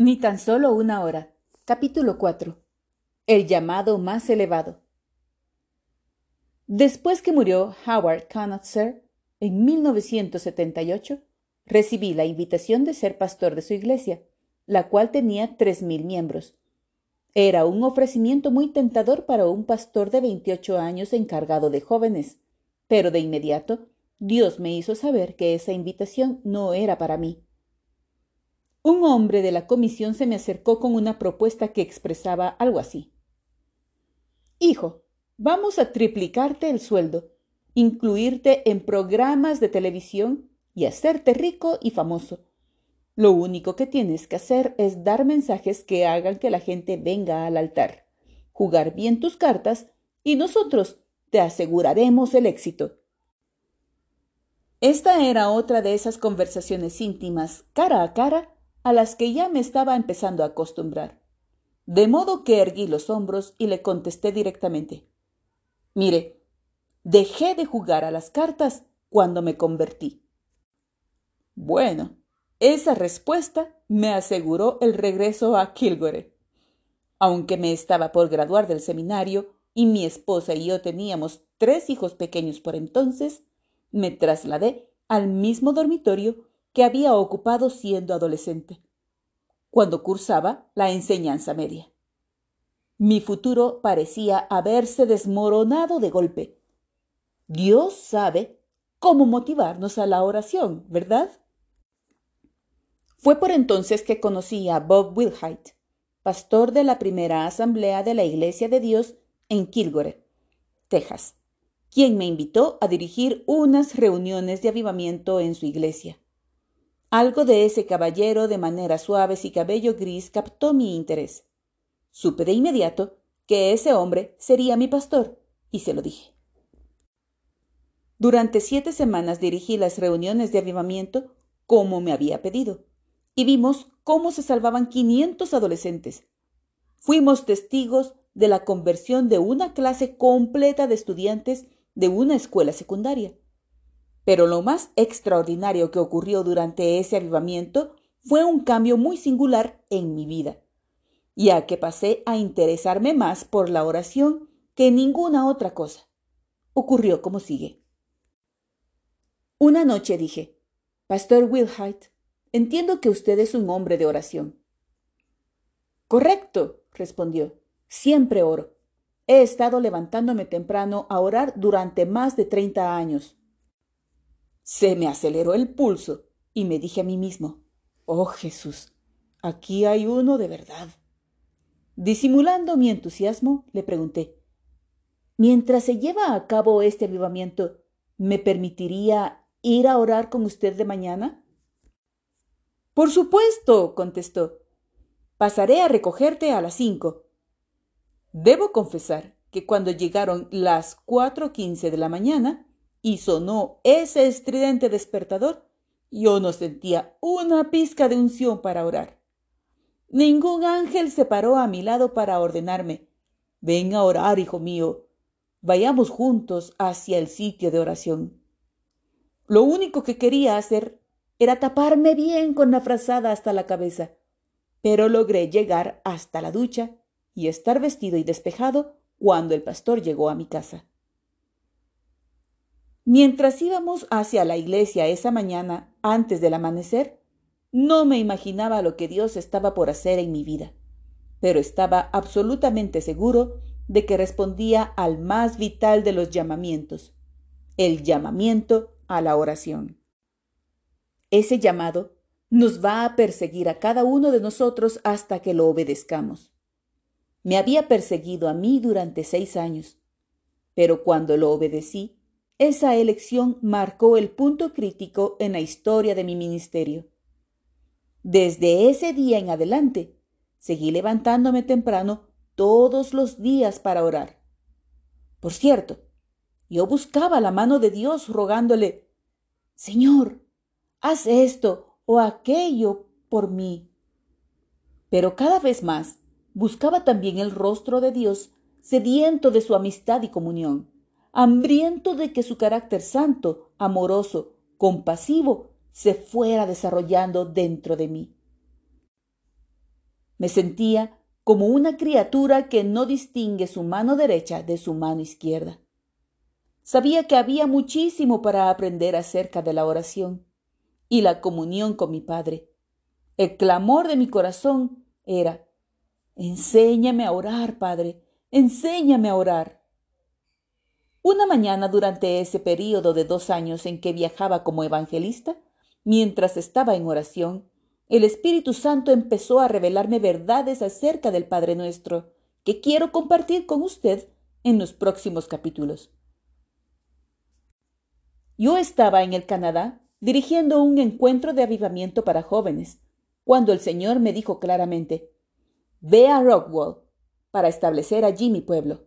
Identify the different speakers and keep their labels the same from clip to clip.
Speaker 1: Ni tan solo una hora. Capítulo 4. El llamado más elevado. Después que murió Howard Conotser en 1978, recibí la invitación de ser pastor de su iglesia, la cual tenía tres mil miembros. Era un ofrecimiento muy tentador para un pastor de 28 años encargado de jóvenes, pero de inmediato Dios me hizo saber que esa invitación no era para mí. Un hombre de la comisión se me acercó con una propuesta que expresaba algo así. Hijo, vamos a triplicarte el sueldo, incluirte en programas de televisión y hacerte rico y famoso. Lo único que tienes que hacer es dar mensajes que hagan que la gente venga al altar, jugar bien tus cartas y nosotros te aseguraremos el éxito. Esta era otra de esas conversaciones íntimas, cara a cara, a las que ya me estaba empezando a acostumbrar. De modo que erguí los hombros y le contesté directamente. Mire, dejé de jugar a las cartas cuando me convertí. Bueno, esa respuesta me aseguró el regreso a Kilgore. Aunque me estaba por graduar del seminario y mi esposa y yo teníamos tres hijos pequeños por entonces, me trasladé al mismo dormitorio que había ocupado siendo adolescente, cuando cursaba la enseñanza media. Mi futuro parecía haberse desmoronado de golpe. Dios sabe cómo motivarnos a la oración, ¿verdad? Fue por entonces que conocí a Bob Wilhite, pastor de la primera asamblea de la Iglesia de Dios en Kilgore, Texas, quien me invitó a dirigir unas reuniones de avivamiento en su iglesia. Algo de ese caballero de maneras suaves y cabello gris captó mi interés. Supe de inmediato que ese hombre sería mi pastor, y se lo dije. Durante siete semanas dirigí las reuniones de avivamiento como me había pedido, y vimos cómo se salvaban quinientos adolescentes. Fuimos testigos de la conversión de una clase completa de estudiantes de una escuela secundaria. Pero lo más extraordinario que ocurrió durante ese avivamiento fue un cambio muy singular en mi vida, ya que pasé a interesarme más por la oración que ninguna otra cosa. Ocurrió como sigue. Una noche dije, Pastor Wilhite, entiendo que usted es un hombre de oración. Correcto, respondió. Siempre oro. He estado levantándome temprano a orar durante más de treinta años. Se me aceleró el pulso y me dije a mí mismo, Oh Jesús, aquí hay uno de verdad. Disimulando mi entusiasmo, le pregunté, Mientras se lleva a cabo este avivamiento, ¿me permitiría ir a orar con usted de mañana? Por supuesto, contestó. Pasaré a recogerte a las cinco. Debo confesar que cuando llegaron las cuatro quince de la mañana, y sonó ese estridente despertador, yo no sentía una pizca de unción para orar. Ningún ángel se paró a mi lado para ordenarme Ven a orar, hijo mío. Vayamos juntos hacia el sitio de oración. Lo único que quería hacer era taparme bien con la frazada hasta la cabeza, pero logré llegar hasta la ducha y estar vestido y despejado cuando el pastor llegó a mi casa. Mientras íbamos hacia la iglesia esa mañana, antes del amanecer, no me imaginaba lo que Dios estaba por hacer en mi vida, pero estaba absolutamente seguro de que respondía al más vital de los llamamientos, el llamamiento a la oración. Ese llamado nos va a perseguir a cada uno de nosotros hasta que lo obedezcamos. Me había perseguido a mí durante seis años, pero cuando lo obedecí, esa elección marcó el punto crítico en la historia de mi ministerio. Desde ese día en adelante, seguí levantándome temprano todos los días para orar. Por cierto, yo buscaba la mano de Dios rogándole, Señor, haz esto o aquello por mí. Pero cada vez más buscaba también el rostro de Dios, sediento de su amistad y comunión hambriento de que su carácter santo, amoroso, compasivo, se fuera desarrollando dentro de mí. Me sentía como una criatura que no distingue su mano derecha de su mano izquierda. Sabía que había muchísimo para aprender acerca de la oración y la comunión con mi Padre. El clamor de mi corazón era, Enséñame a orar, Padre, enséñame a orar. Una mañana durante ese período de dos años en que viajaba como evangelista, mientras estaba en oración, el Espíritu Santo empezó a revelarme verdades acerca del Padre nuestro, que quiero compartir con usted en los próximos capítulos. Yo estaba en el Canadá dirigiendo un encuentro de avivamiento para jóvenes, cuando el Señor me dijo claramente, Ve a Rockwall para establecer allí mi pueblo.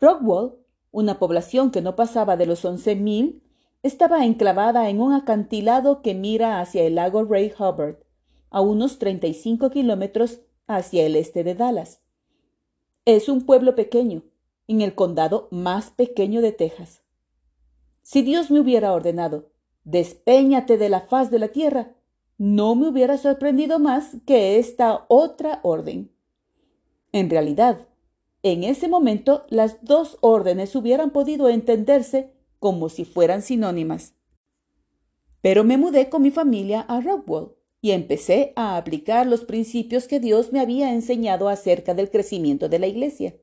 Speaker 1: Rockwall, una población que no pasaba de los once mil, estaba enclavada en un acantilado que mira hacia el lago Ray Hubbard, a unos 35 kilómetros hacia el este de Dallas. Es un pueblo pequeño, en el condado más pequeño de Texas. Si Dios me hubiera ordenado, despéñate de la faz de la tierra, no me hubiera sorprendido más que esta otra orden. En realidad, en ese momento las dos órdenes hubieran podido entenderse como si fueran sinónimas. Pero me mudé con mi familia a Rockwell y empecé a aplicar los principios que Dios me había enseñado acerca del crecimiento de la iglesia.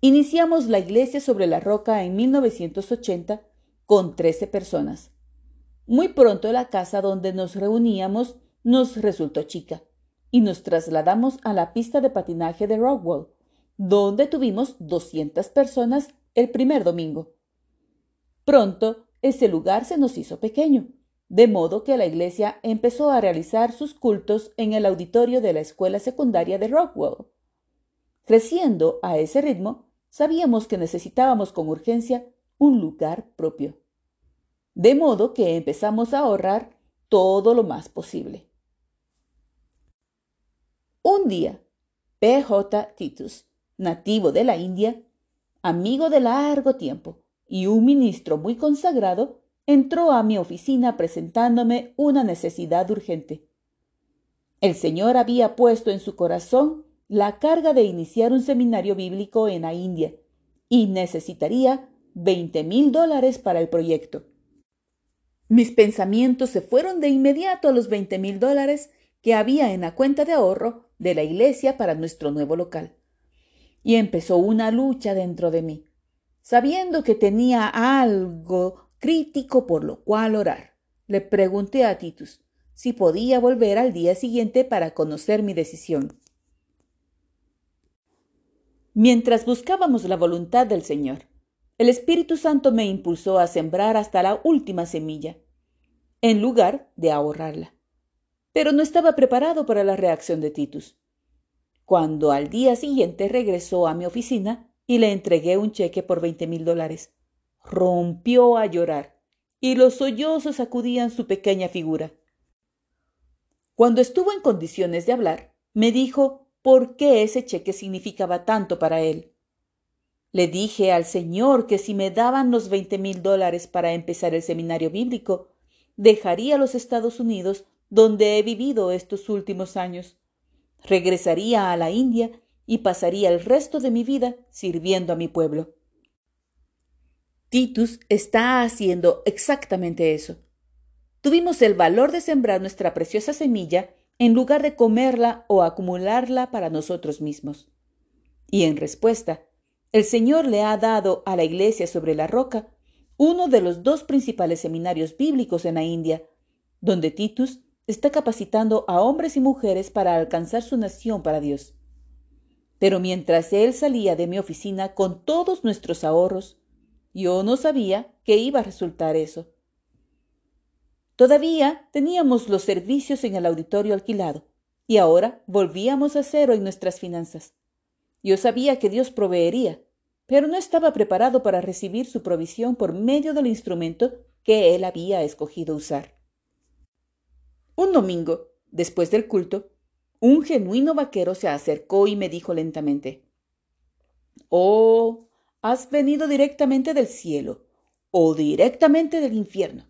Speaker 1: Iniciamos la iglesia sobre la roca en 1980 con 13 personas. Muy pronto la casa donde nos reuníamos nos resultó chica y nos trasladamos a la pista de patinaje de Rockwell, donde tuvimos 200 personas el primer domingo. Pronto ese lugar se nos hizo pequeño, de modo que la iglesia empezó a realizar sus cultos en el auditorio de la escuela secundaria de Rockwell. Creciendo a ese ritmo, sabíamos que necesitábamos con urgencia un lugar propio. De modo que empezamos a ahorrar todo lo más posible. Un día, P.J. Titus, nativo de la India, amigo de largo tiempo, y un ministro muy consagrado entró a mi oficina presentándome una necesidad urgente. El Señor había puesto en su corazón la carga de iniciar un seminario bíblico en la India y necesitaría veinte mil dólares para el proyecto. Mis pensamientos se fueron de inmediato a los veinte mil dólares que había en la cuenta de ahorro de la iglesia para nuestro nuevo local. Y empezó una lucha dentro de mí sabiendo que tenía algo crítico por lo cual orar. Le pregunté a Titus si podía volver al día siguiente para conocer mi decisión. Mientras buscábamos la voluntad del Señor, el Espíritu Santo me impulsó a sembrar hasta la última semilla, en lugar de ahorrarla. Pero no estaba preparado para la reacción de Titus. Cuando al día siguiente regresó a mi oficina, y le entregué un cheque por veinte mil dólares. Rompió a llorar y los sollozos sacudían su pequeña figura. Cuando estuvo en condiciones de hablar, me dijo por qué ese cheque significaba tanto para él. Le dije al Señor que si me daban los veinte mil dólares para empezar el seminario bíblico, dejaría los Estados Unidos donde he vivido estos últimos años. Regresaría a la India y pasaría el resto de mi vida sirviendo a mi pueblo. Titus está haciendo exactamente eso. Tuvimos el valor de sembrar nuestra preciosa semilla en lugar de comerla o acumularla para nosotros mismos. Y en respuesta, el Señor le ha dado a la Iglesia sobre la roca uno de los dos principales seminarios bíblicos en la India, donde Titus está capacitando a hombres y mujeres para alcanzar su nación para Dios. Pero mientras él salía de mi oficina con todos nuestros ahorros, yo no sabía qué iba a resultar eso. Todavía teníamos los servicios en el auditorio alquilado y ahora volvíamos a cero en nuestras finanzas. Yo sabía que Dios proveería, pero no estaba preparado para recibir su provisión por medio del instrumento que él había escogido usar. Un domingo, después del culto, un genuino vaquero se acercó y me dijo lentamente Oh, has venido directamente del cielo o directamente del infierno.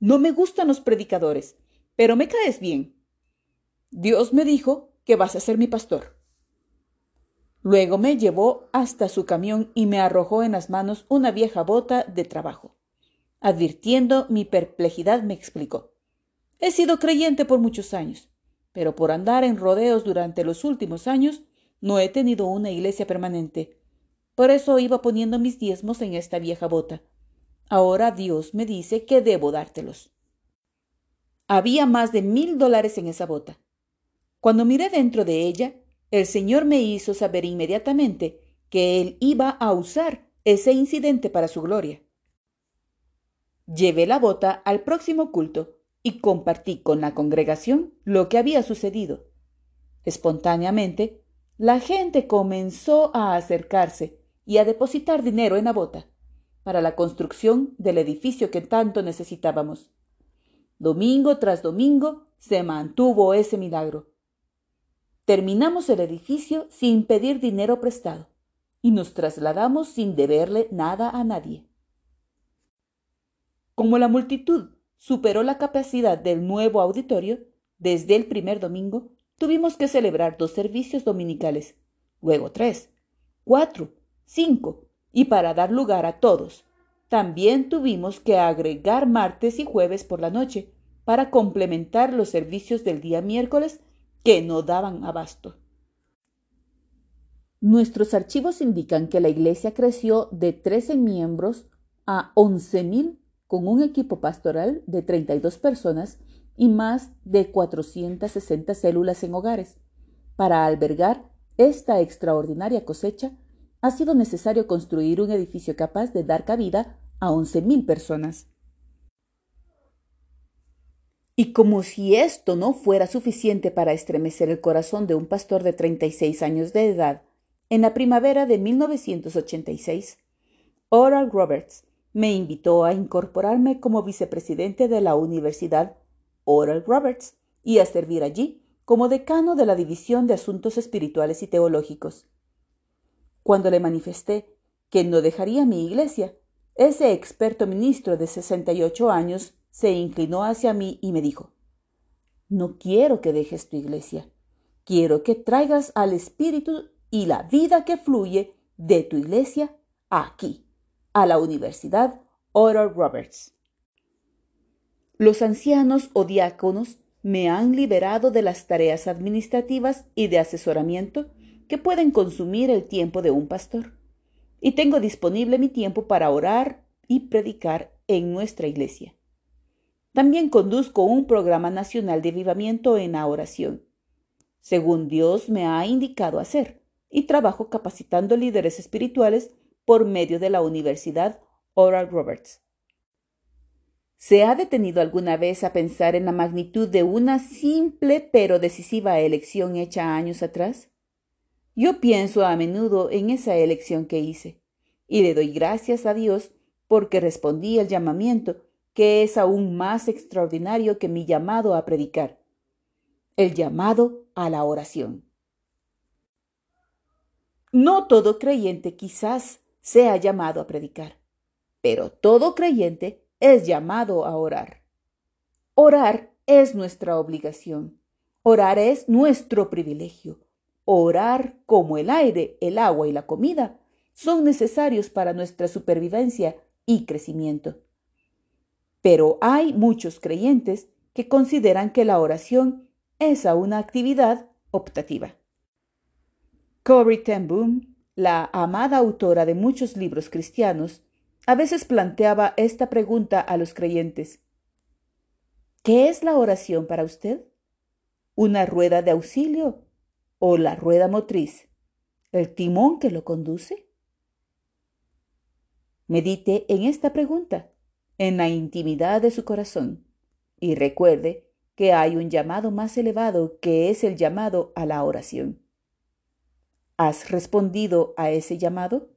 Speaker 1: No me gustan los predicadores, pero me caes bien. Dios me dijo que vas a ser mi pastor. Luego me llevó hasta su camión y me arrojó en las manos una vieja bota de trabajo. Advirtiendo mi perplejidad, me explicó. He sido creyente por muchos años, pero por andar en rodeos durante los últimos años no he tenido una iglesia permanente. Por eso iba poniendo mis diezmos en esta vieja bota. Ahora Dios me dice que debo dártelos. Había más de mil dólares en esa bota. Cuando miré dentro de ella, el Señor me hizo saber inmediatamente que Él iba a usar ese incidente para su gloria. Llevé la bota al próximo culto y compartí con la congregación lo que había sucedido. Espontáneamente, la gente comenzó a acercarse y a depositar dinero en la bota para la construcción del edificio que tanto necesitábamos. Domingo tras domingo se mantuvo ese milagro. Terminamos el edificio sin pedir dinero prestado y nos trasladamos sin deberle nada a nadie. Como la multitud superó la capacidad del nuevo auditorio, desde el primer domingo tuvimos que celebrar dos servicios dominicales, luego tres, cuatro, cinco, y para dar lugar a todos, también tuvimos que agregar martes y jueves por la noche para complementar los servicios del día miércoles que no daban abasto. Nuestros archivos indican que la iglesia creció de 13 miembros a 11.000 con un equipo pastoral de 32 personas y más de 460 células en hogares. Para albergar esta extraordinaria cosecha, ha sido necesario construir un edificio capaz de dar cabida a 11.000 personas. Y como si esto no fuera suficiente para estremecer el corazón de un pastor de 36 años de edad, en la primavera de 1986, Oral Roberts me invitó a incorporarme como vicepresidente de la Universidad Oral Roberts y a servir allí como decano de la División de Asuntos Espirituales y Teológicos. Cuando le manifesté que no dejaría mi iglesia, ese experto ministro de 68 años se inclinó hacia mí y me dijo, No quiero que dejes tu iglesia, quiero que traigas al Espíritu y la vida que fluye de tu iglesia aquí, a la Universidad Oral Roberts. Los ancianos o diáconos me han liberado de las tareas administrativas y de asesoramiento que pueden consumir el tiempo de un pastor, y tengo disponible mi tiempo para orar y predicar en nuestra iglesia. También conduzco un programa nacional de avivamiento en la oración, según Dios me ha indicado hacer, y trabajo capacitando líderes espirituales por medio de la Universidad Oral Roberts. ¿Se ha detenido alguna vez a pensar en la magnitud de una simple pero decisiva elección hecha años atrás? Yo pienso a menudo en esa elección que hice, y le doy gracias a Dios porque respondí al llamamiento que es aún más extraordinario que mi llamado a predicar, el llamado a la oración. No todo creyente quizás sea llamado a predicar, pero todo creyente es llamado a orar. Orar es nuestra obligación. Orar es nuestro privilegio. Orar como el aire, el agua y la comida son necesarios para nuestra supervivencia y crecimiento. Pero hay muchos creyentes que consideran que la oración es una actividad optativa. Corrie ten Boom, la amada autora de muchos libros cristianos, a veces planteaba esta pregunta a los creyentes. ¿Qué es la oración para usted? ¿Una rueda de auxilio o la rueda motriz? ¿El timón que lo conduce? Medite en esta pregunta en la intimidad de su corazón y recuerde que hay un llamado más elevado que es el llamado a la oración. ¿Has respondido a ese llamado?